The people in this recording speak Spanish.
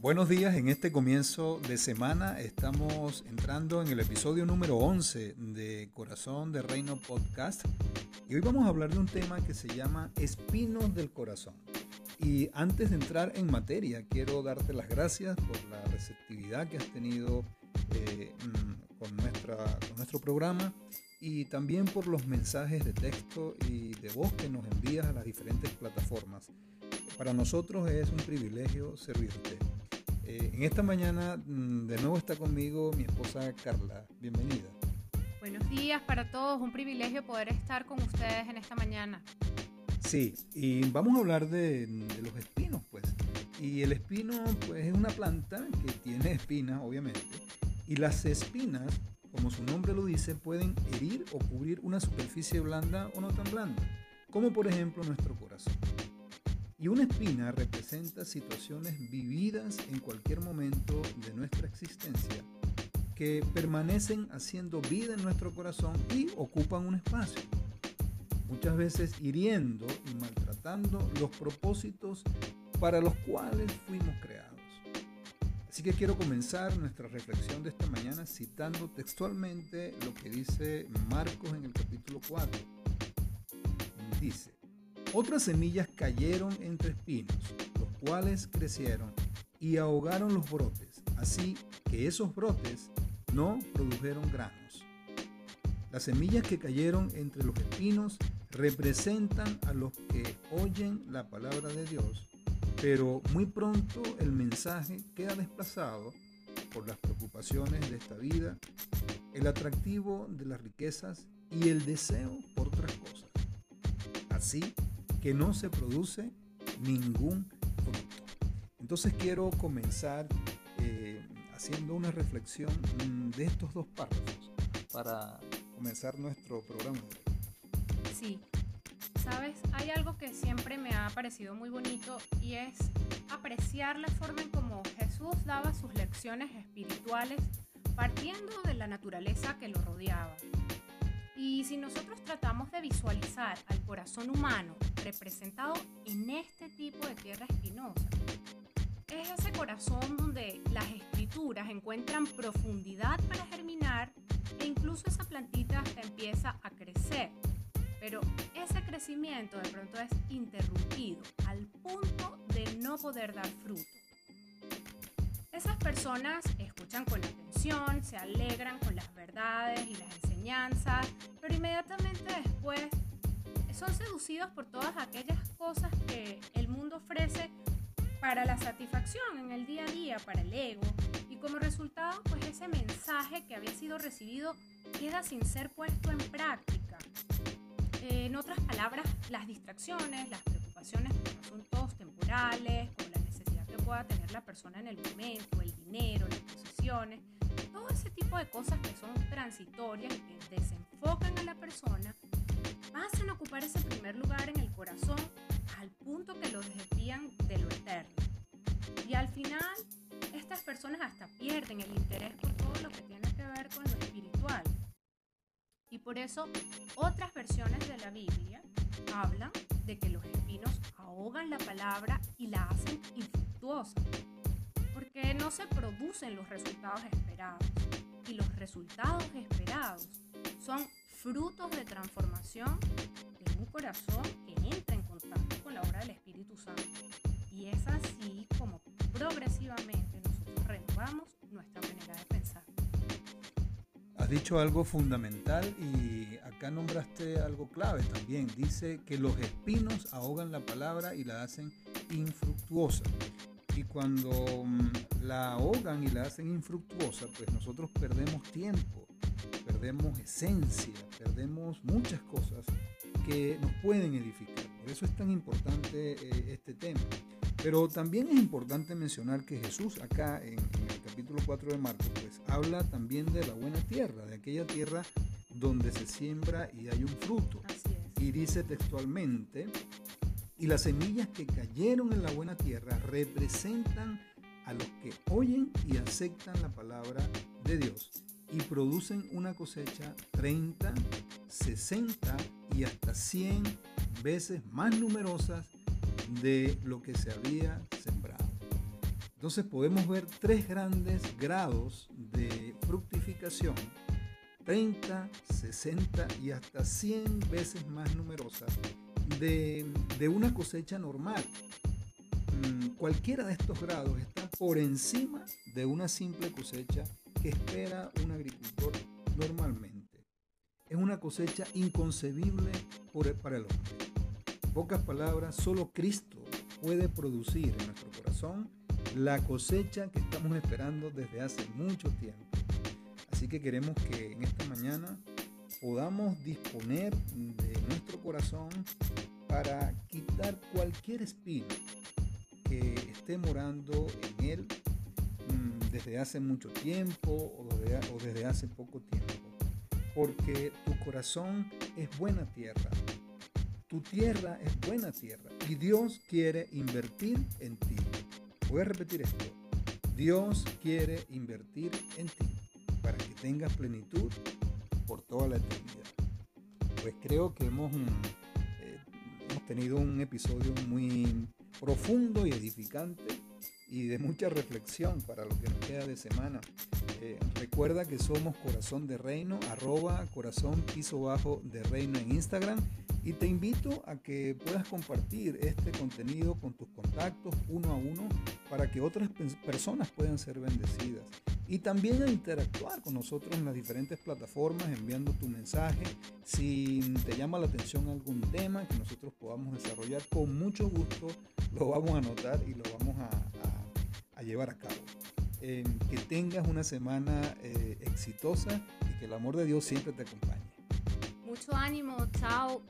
Buenos días, en este comienzo de semana estamos entrando en el episodio número 11 de Corazón de Reino Podcast y hoy vamos a hablar de un tema que se llama Espinos del Corazón. Y antes de entrar en materia, quiero darte las gracias por la receptividad que has tenido eh, mm, con, nuestra, con nuestro programa y también por los mensajes de texto y de voz que nos envías a las diferentes plataformas. Para nosotros es un privilegio servirte. Eh, en esta mañana mm, de nuevo está conmigo mi esposa Carla. Bienvenida. Buenos días para todos, un privilegio poder estar con ustedes en esta mañana. Sí, y vamos a hablar de, de los espinos, pues. Y el espino, pues, es una planta que tiene espinas, obviamente. Y las espinas, como su nombre lo dice, pueden herir o cubrir una superficie blanda o no tan blanda, como por ejemplo nuestro corazón. Y una espina representa situaciones vividas en cualquier momento de nuestra existencia que permanecen haciendo vida en nuestro corazón y ocupan un espacio, muchas veces hiriendo y maltratando los propósitos para los cuales fuimos creados. Así que quiero comenzar nuestra reflexión de esta mañana citando textualmente lo que dice Marcos en el capítulo 4. Dice, otras semillas cayeron entre espinos, los cuales crecieron y ahogaron los brotes, así que esos brotes no produjeron granos. Las semillas que cayeron entre los espinos representan a los que oyen la palabra de Dios, pero muy pronto el mensaje queda desplazado por las preocupaciones de esta vida, el atractivo de las riquezas y el deseo por otras cosas. Así que no se produce ningún fruto. Entonces quiero comenzar eh, haciendo una reflexión mm, de estos dos párrafos para comenzar nuestro programa. Sí, sabes, hay algo que siempre me ha parecido muy bonito y es apreciar la forma en cómo Jesús daba sus lecciones espirituales partiendo de la naturaleza que lo rodeaba. Y si nosotros tratamos de visualizar al corazón humano representado en este tipo de tierra espinosa, es ese corazón donde las escrituras encuentran profundidad para germinar e incluso esa plantita empieza a crecer. Pero ese crecimiento de pronto es interrumpido al punto de no poder dar fruto. Esas personas escuchan con atención, se alegran con las verdades y las enseñanzas, pero inmediatamente después son seducidos por todas aquellas cosas que el mundo ofrece para la satisfacción en el día a día, para el ego, y como resultado, pues ese mensaje que había sido recibido queda sin ser puesto en práctica. en otras palabras, las distracciones, las preocupaciones por asuntos temporales, pueda tener la persona en el momento, el dinero, las posesiones, todo ese tipo de cosas que son transitorias y que desenfocan a la persona, pasan a ocupar ese primer lugar en el corazón al punto que lo desvían de lo eterno. Y al final, estas personas hasta pierden el interés por todo lo que tiene que ver con lo espiritual. Y por eso otras versiones de la Biblia hablan de que los espinos ahogan la palabra y la hacen porque no se producen los resultados esperados. Y los resultados esperados son frutos de transformación de un corazón que entra en contacto con la obra del Espíritu Santo. Y es así como progresivamente nosotros renovamos nuestra manera de pensar. Has dicho algo fundamental y acá nombraste algo clave también. Dice que los espinos ahogan la palabra y la hacen infructuosa. Y cuando mm, la ahogan y la hacen infructuosa, pues nosotros perdemos tiempo, perdemos esencia, perdemos muchas cosas que nos pueden edificar. Por eso es tan importante eh, este tema. Pero también es importante mencionar que Jesús acá en, el capítulo 4 de Marcos pues habla también de la buena tierra, de aquella tierra donde se siembra y hay un fruto. Y dice textualmente, y las semillas que cayeron en la buena tierra representan a los que oyen y aceptan la palabra de Dios y producen una cosecha 30, 60 y hasta 100 veces más numerosas de lo que se había sembrado. Entonces podemos ver tres grandes grados de fructificación, 30, 60 y hasta 100 veces más numerosas de, de una cosecha normal. Mm, cualquiera de estos grados está por encima de una simple cosecha que espera un agricultor normalmente. Es una cosecha inconcebible para el hombre. En pocas palabras, solo Cristo puede producir en nuestro corazón la cosecha que estamos esperando desde hace mucho tiempo. Así que queremos que en esta mañana podamos disponer de nuestro corazón para quitar cualquier espíritu que esté morando en él mm, desde hace mucho tiempo o desde hace poco tiempo. Porque tu corazón es buena tierra. Tu tierra es buena tierra y Dios quiere invertir en ti. Voy a repetir esto. Dios quiere invertir en ti para que tengas plenitud por toda la eternidad. Pues creo que hemos, mm, eh, hemos tenido un episodio muy profundo y edificante y de mucha reflexión para lo que nos queda de semana. Eh, recuerda que somos Corazón de Reino, arroba corazón piso bajo de Reino en Instagram y te invito a que puedas compartir este contenido con tus contactos uno a uno para que otras personas puedan ser bendecidas. Y también a interactuar con nosotros en las diferentes plataformas enviando tu mensaje. Si te llama la atención algún tema que nosotros podamos desarrollar, con mucho gusto lo vamos a anotar y lo vamos a, llevar a cabo. que tengas una semana eh, exitosa y que el amor de Dios siempre te acompañe. Mucho ánimo, chao.